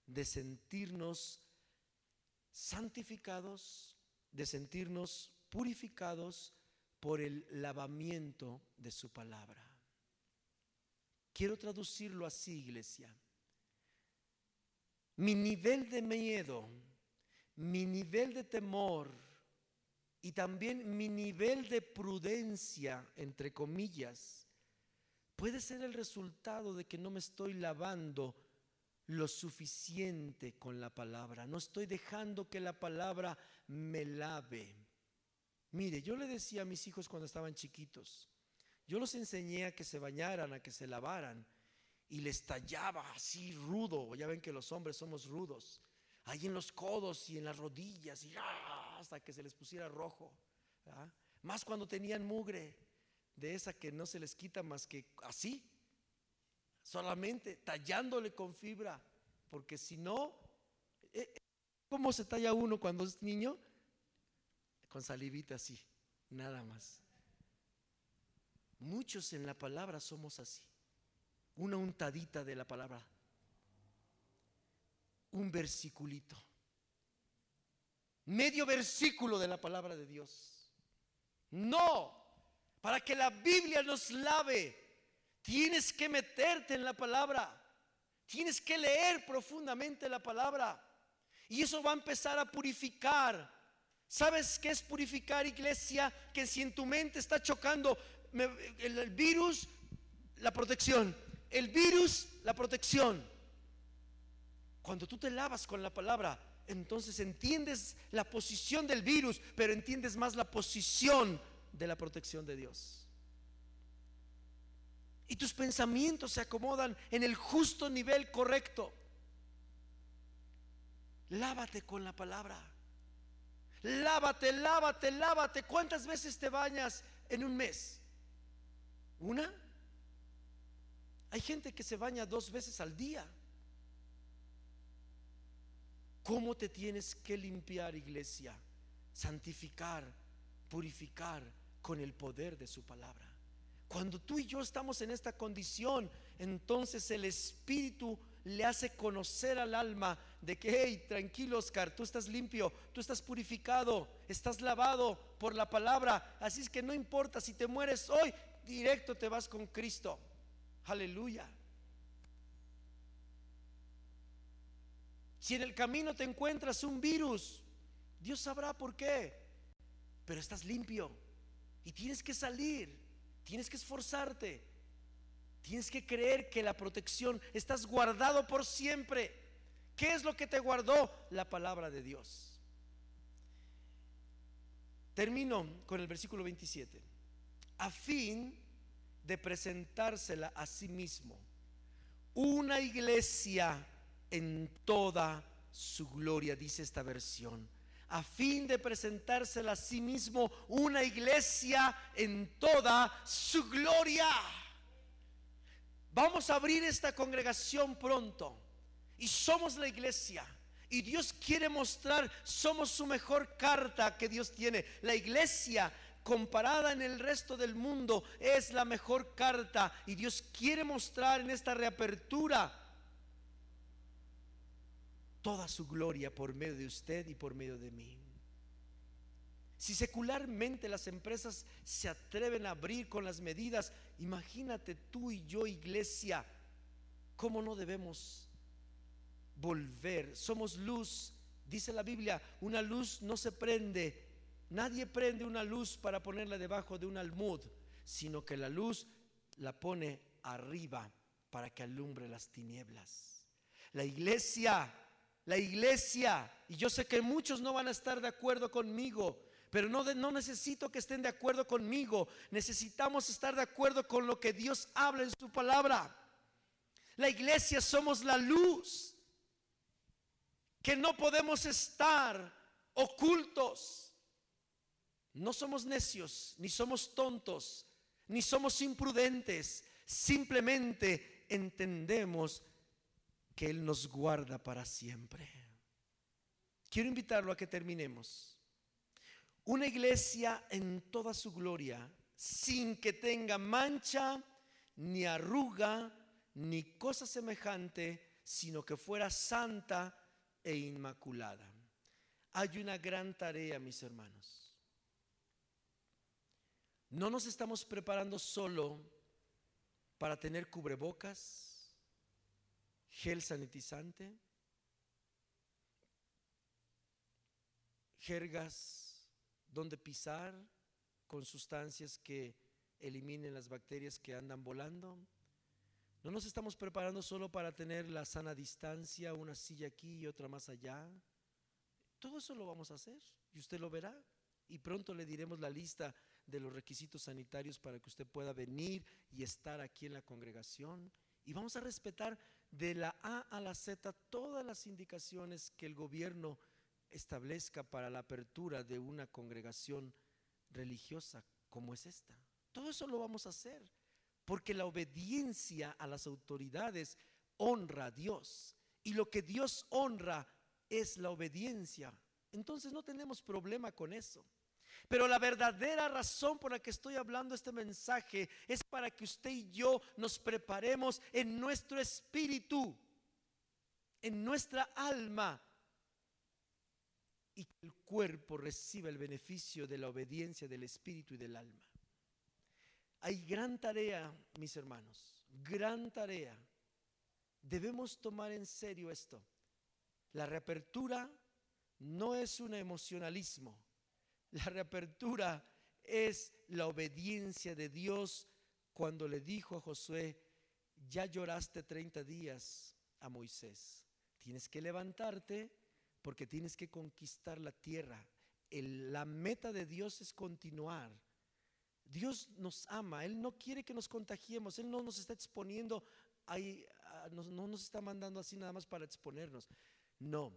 de sentirnos santificados, de sentirnos purificados por el lavamiento de su palabra. Quiero traducirlo así, iglesia. Mi nivel de miedo, mi nivel de temor y también mi nivel de prudencia, entre comillas, puede ser el resultado de que no me estoy lavando lo suficiente con la palabra. No estoy dejando que la palabra me lave. Mire, yo le decía a mis hijos cuando estaban chiquitos, yo los enseñé a que se bañaran, a que se lavaran y les tallaba así rudo. Ya ven que los hombres somos rudos. Ahí en los codos y en las rodillas y hasta que se les pusiera rojo. Más cuando tenían mugre de esa que no se les quita más que así, solamente tallándole con fibra, porque si no, eh, ¿cómo se talla uno cuando es niño? Con salivita así, nada más. Muchos en la palabra somos así. Una untadita de la palabra. Un versiculito. Medio versículo de la palabra de Dios. No, para que la Biblia nos lave, tienes que meterte en la palabra. Tienes que leer profundamente la palabra. Y eso va a empezar a purificar. ¿Sabes qué es purificar, iglesia? Que si en tu mente está chocando, el, virus, la protección. El virus, la protección. Cuando tú te lavas con la palabra, entonces entiendes la posición del virus, pero entiendes más la posición de la protección de Dios. Y tus pensamientos se acomodan en el justo nivel correcto. Lávate con la palabra. Lávate, lávate, lávate. ¿Cuántas veces te bañas en un mes? ¿Una? Hay gente que se baña dos veces al día. ¿Cómo te tienes que limpiar, iglesia? Santificar, purificar con el poder de su palabra. Cuando tú y yo estamos en esta condición, entonces el Espíritu le hace conocer al alma de que, hey, tranquilo Oscar, tú estás limpio, tú estás purificado, estás lavado por la palabra. Así es que no importa si te mueres hoy, directo te vas con Cristo. Aleluya. Si en el camino te encuentras un virus, Dios sabrá por qué. Pero estás limpio y tienes que salir, tienes que esforzarte, tienes que creer que la protección estás guardado por siempre. ¿Qué es lo que te guardó? La palabra de Dios. Termino con el versículo 27 a fin de presentársela a sí mismo. Una iglesia en toda su gloria, dice esta versión. A fin de presentársela a sí mismo una iglesia en toda su gloria. Vamos a abrir esta congregación pronto. Y somos la iglesia. Y Dios quiere mostrar, somos su mejor carta que Dios tiene. La iglesia comparada en el resto del mundo, es la mejor carta. Y Dios quiere mostrar en esta reapertura toda su gloria por medio de usted y por medio de mí. Si secularmente las empresas se atreven a abrir con las medidas, imagínate tú y yo, iglesia, cómo no debemos volver. Somos luz, dice la Biblia, una luz no se prende. Nadie prende una luz para ponerla debajo de un almud, sino que la luz la pone arriba para que alumbre las tinieblas. La iglesia, la iglesia, y yo sé que muchos no van a estar de acuerdo conmigo, pero no, necesito que estén de acuerdo conmigo, necesitamos estar de acuerdo con lo que Dios habla en su palabra. La iglesia somos la luz, que no podemos estar ocultos. No somos necios, ni somos tontos, ni somos imprudentes, simplemente entendemos que Él nos guarda para siempre. Quiero invitarlo a que terminemos. Una iglesia en toda su gloria, sin que tenga mancha, ni arruga, ni cosa semejante, sino que fuera santa e inmaculada. Hay una gran tarea, mis hermanos. No nos estamos preparando solo para tener cubrebocas, gel sanitizante, jergas donde pisar con sustancias que eliminen las bacterias que andan volando. No nos estamos preparando solo para tener la sana distancia, una silla aquí y otra más allá. Todo eso lo vamos a hacer y usted lo verá. Y pronto le diremos la lista de los requisitos sanitarios para que usted pueda venir y estar aquí en la congregación. Y vamos a respetar de la A a la Z todas las indicaciones que el gobierno establezca para la apertura de una congregación religiosa como es esta. Todo eso lo vamos a hacer porque la obediencia a las autoridades honra a Dios y lo que Dios honra es la obediencia. Entonces no tenemos problema con eso. Pero la verdadera razón por la que estoy hablando este mensaje es para que usted y yo nos preparemos en nuestro espíritu, en nuestra alma, y que el cuerpo reciba el beneficio de la obediencia del espíritu y del alma. Hay gran tarea, mis hermanos, gran tarea. Debemos tomar en serio esto. La reapertura no es un emocionalismo la reapertura es la obediencia de Dios cuando le dijo a Josué, ya lloraste 30 días a Moisés, tienes que levantarte porque tienes que conquistar la tierra. la meta de Dios es continuar. Dios nos ama, Él no quiere que nos contagiemos, Él no nos está exponiendo, ahí, no, no nos está mandando así nada más para exponernos. No,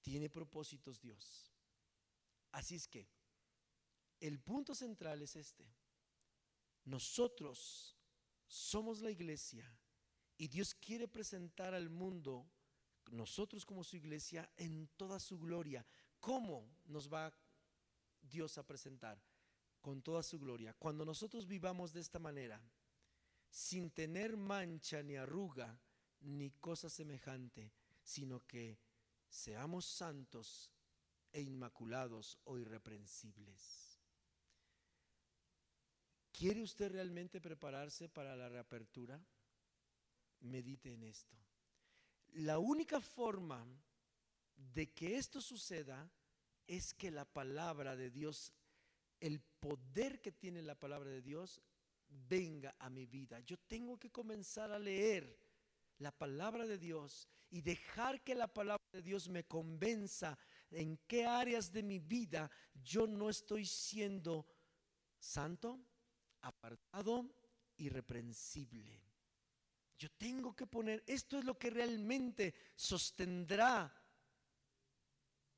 tiene propósitos Dios. Así es que el punto central es este. Nosotros somos la iglesia y Dios quiere presentar al mundo, nosotros como su iglesia, en toda su gloria. ¿Cómo nos va Dios a presentar? Con toda su gloria. Cuando nosotros vivamos de esta manera, sin tener mancha ni arruga ni cosa semejante, sino que seamos santos e inmaculados o irreprensibles. ¿Quiere usted realmente prepararse para la reapertura? Medite en esto. La única forma de que esto suceda es que la palabra de Dios, el poder que tiene la palabra de Dios, venga a mi vida. Yo tengo que comenzar a leer la palabra de Dios y dejar que la palabra de Dios me convenza en qué áreas de mi vida yo no estoy siendo santo, apartado, irreprensible. Yo tengo que poner, esto es lo que realmente sostendrá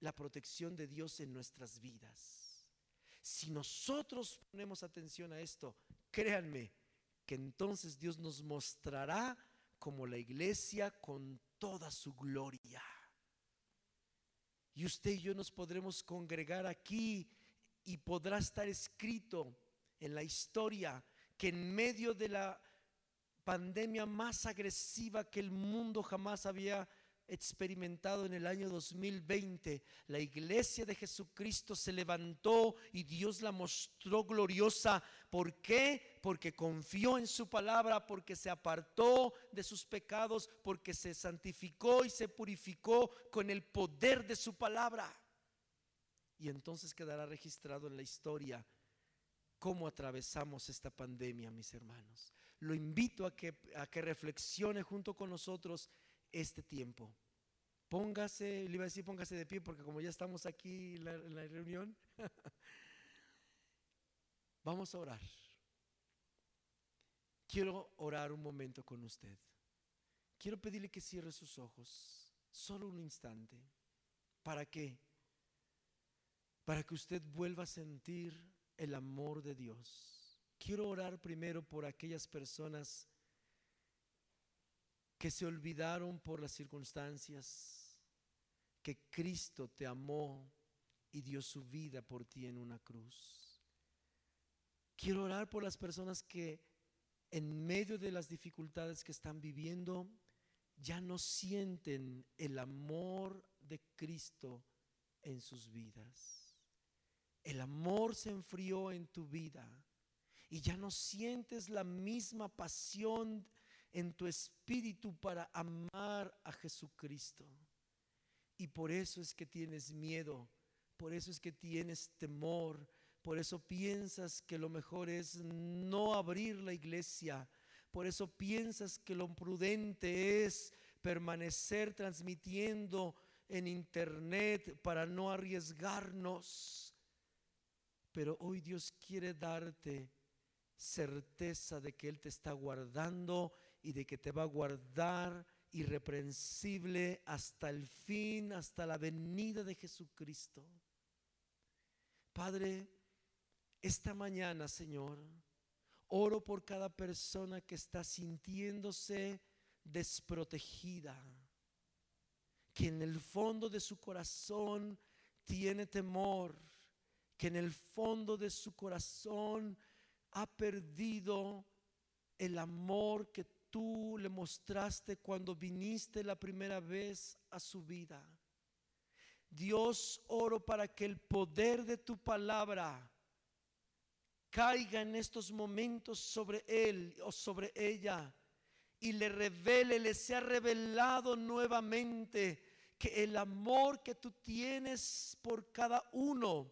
la protección de Dios en nuestras vidas. Si nosotros ponemos atención a esto, créanme que entonces Dios nos mostrará como la iglesia con toda su gloria. Y usted y yo nos podremos congregar aquí y podrá estar escrito en la historia que en medio de la pandemia más agresiva que el mundo jamás había experimentado en el año 2020. La iglesia de Jesucristo se levantó y Dios la mostró gloriosa. ¿Por qué? Porque confió en su palabra, porque se apartó de sus pecados, porque se santificó y se purificó con el poder de su palabra. Y entonces quedará registrado en la historia cómo atravesamos esta pandemia, mis hermanos. Lo invito a que, a que reflexione junto con nosotros este tiempo. Póngase, le iba a decir póngase de pie porque como ya estamos aquí en la, reunión, vamos a orar. Quiero orar un momento con usted. Quiero pedirle que cierre sus ojos, solo un instante. ¿Para qué? Para que usted vuelva a sentir el amor de Dios. Quiero orar primero por aquellas personas que se olvidaron por las circunstancias, que Cristo te amó y dio su vida por ti en una cruz. Quiero orar por las personas que en medio de las dificultades que están viviendo ya no sienten el amor de Cristo en sus vidas. El amor se enfrió en tu vida y ya no sientes la misma pasión en tu espíritu para amar a Jesucristo. Y por eso es que tienes miedo, por eso es que tienes temor, por eso piensas que lo mejor es no abrir la iglesia, por eso piensas que lo prudente es permanecer transmitiendo en internet para no arriesgarnos. Pero hoy Dios quiere darte certeza de que Él te está guardando y de que te va a guardar irreprensible hasta el fin, hasta la venida de Jesucristo. Padre, esta mañana, Señor, oro por cada persona que está sintiéndose desprotegida, que en el fondo de su corazón tiene temor, que en el fondo de su corazón ha perdido el amor que tú le mostraste cuando viniste la primera vez a su vida. Dios, oro para que el poder de tu palabra caiga en estos momentos sobre él o sobre ella y le revele, le sea revelado nuevamente que el amor que tú tienes por cada uno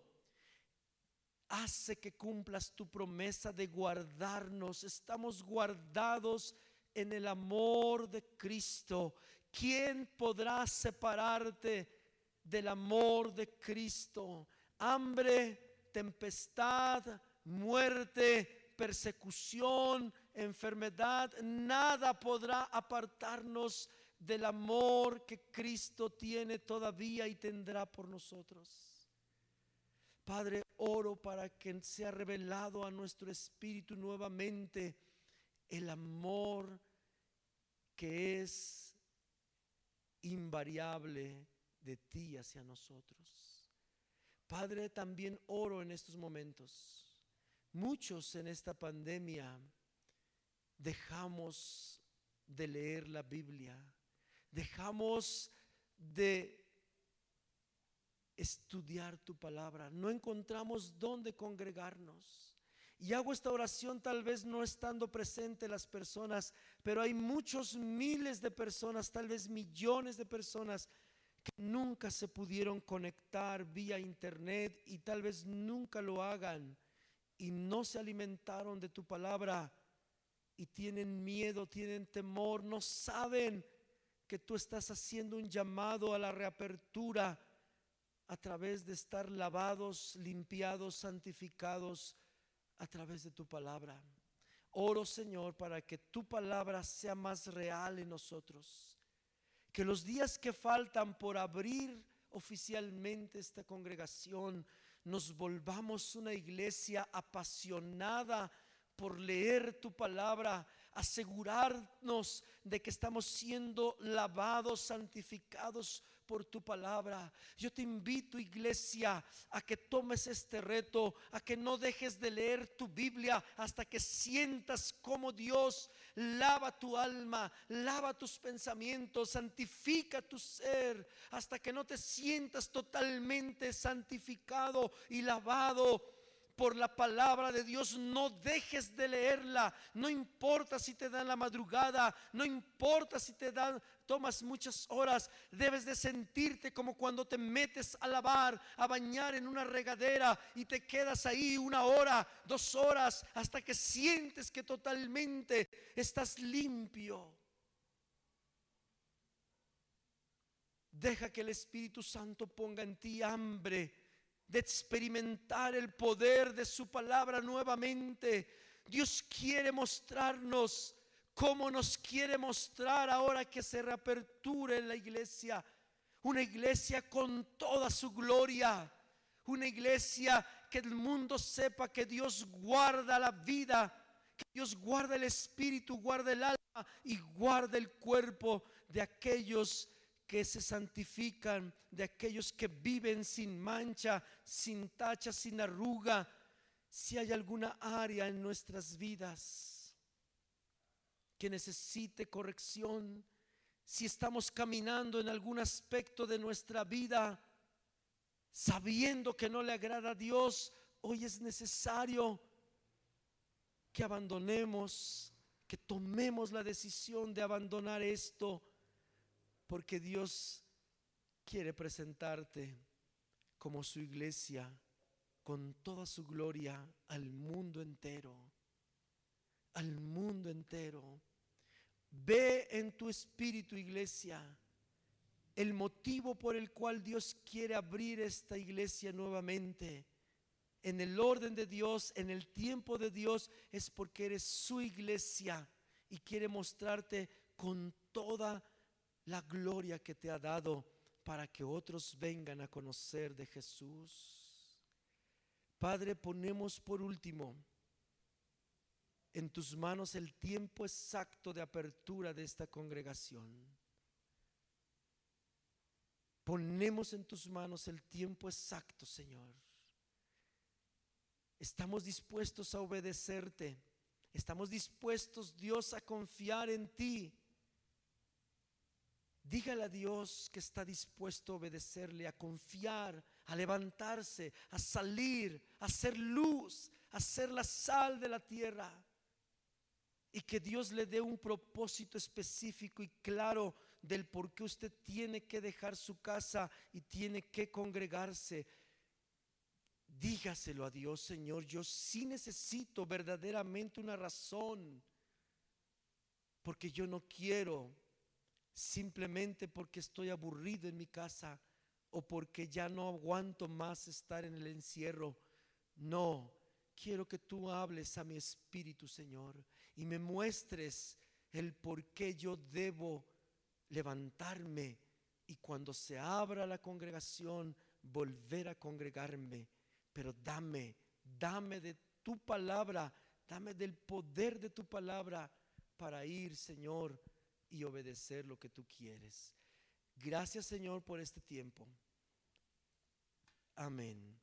hace que cumplas tu promesa de guardarnos. Estamos guardados en el amor de Cristo. ¿Quién podrá separarte del amor de Cristo? Hambre, tempestad, muerte, persecución, enfermedad, nada podrá apartarnos del amor que Cristo tiene todavía y tendrá por nosotros. Padre, oro para que sea revelado a nuestro espíritu nuevamente el amor que es invariable de ti hacia nosotros. Padre, también oro en estos momentos. Muchos en esta pandemia dejamos de leer la Biblia, dejamos de estudiar tu palabra, no encontramos dónde congregarnos. Y hago esta oración tal vez no estando presente las personas, pero hay muchos miles de personas, tal vez millones de personas que nunca se pudieron conectar vía internet y tal vez nunca lo hagan y no se alimentaron de tu palabra y tienen miedo, tienen temor, no saben que tú estás haciendo un llamado a la reapertura a través de estar lavados, limpiados, santificados a través de tu palabra. Oro, Señor, para que tu palabra sea más real en nosotros. Que los días que faltan por abrir oficialmente esta congregación, nos volvamos una iglesia apasionada por leer tu palabra, asegurarnos de que estamos siendo lavados, santificados por tu palabra. Yo te invito, iglesia, a que tomes este reto, a que no dejes de leer tu Biblia hasta que sientas como Dios lava tu alma, lava tus pensamientos, santifica tu ser, hasta que no te sientas totalmente santificado y lavado por la palabra de Dios, no dejes de leerla. No importa si te dan la madrugada, no importa si te dan tomas muchas horas, debes de sentirte como cuando te metes a lavar, a bañar en una regadera y te quedas ahí una hora, dos horas, hasta que sientes que totalmente estás limpio. Deja que el Espíritu Santo ponga en ti hambre de experimentar el poder de su palabra nuevamente. Dios quiere mostrarnos cómo nos quiere mostrar ahora que se reaperture la iglesia. Una iglesia con toda su gloria. Una iglesia que el mundo sepa que Dios guarda la vida, que Dios guarda el espíritu, guarda el alma y guarda el cuerpo de aquellos que se santifican, de aquellos que viven sin mancha, sin tacha, sin arruga. Si hay alguna área en nuestras vidas que necesite corrección, si estamos caminando en algún aspecto de nuestra vida sabiendo que no le agrada a Dios, hoy es necesario que abandonemos, que tomemos la decisión de abandonar esto porque Dios quiere presentarte como su iglesia con toda su gloria al mundo entero. Al mundo entero. Ve en tu espíritu, iglesia, el motivo por el cual Dios quiere abrir esta iglesia nuevamente. En el orden de Dios, en el tiempo de Dios, es porque eres su iglesia y quiere mostrarte con toda la gloria que te ha dado para que otros vengan a conocer de Jesús. Padre, ponemos por último en tus manos el tiempo exacto de apertura de esta congregación. Ponemos en tus manos el tiempo exacto, Señor. Estamos dispuestos a obedecerte. Estamos dispuestos, Dios, a confiar en ti Dígale a Dios que está dispuesto a obedecerle, a confiar, a levantarse, a salir, a ser luz, a ser la sal de la tierra. Y que Dios le dé un propósito específico y claro del por qué usted tiene que dejar su casa y tiene que congregarse. Dígaselo a Dios, Señor, yo sí necesito verdaderamente una razón, porque yo no quiero simplemente porque estoy aburrido en mi casa o porque ya no aguanto más estar en el encierro. No, quiero que tú hables a mi espíritu, Señor, y me muestres el por qué yo debo levantarme y cuando se abra la congregación, volver a congregarme. Pero dame, dame de tu palabra, dame del poder de tu palabra para ir, Señor, y obedecer lo que tú quieres. Gracias Señor por este tiempo. Amén.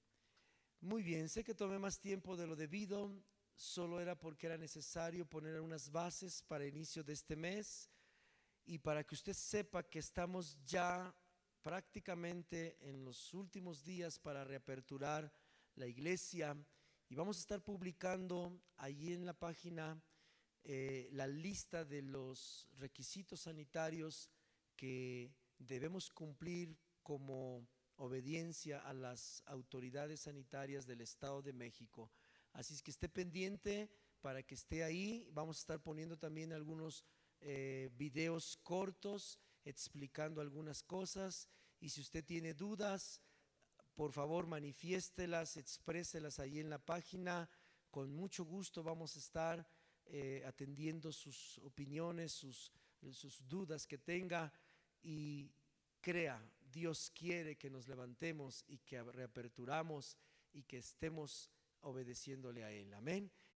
Muy bien, sé que tomé más tiempo de lo debido, solo era porque era necesario poner unas bases para inicio de este mes y para que usted sepa que estamos ya prácticamente en los últimos días para reaperturar la iglesia y vamos a estar publicando ahí en la página eh, la lista de los requisitos sanitarios que debemos cumplir como obediencia a las autoridades sanitarias del Estado de México. Así es que esté pendiente para que esté ahí. Vamos a estar poniendo también algunos eh, videos cortos explicando algunas cosas. Y si usted tiene dudas, por favor manifiéstelas, expréselas ahí en la página. Con mucho gusto vamos a estar eh, atendiendo sus opiniones, sus, sus dudas que tenga y crea, Dios quiere que nos levantemos y que reaperturamos y que estemos obedeciéndole a Él. Amén.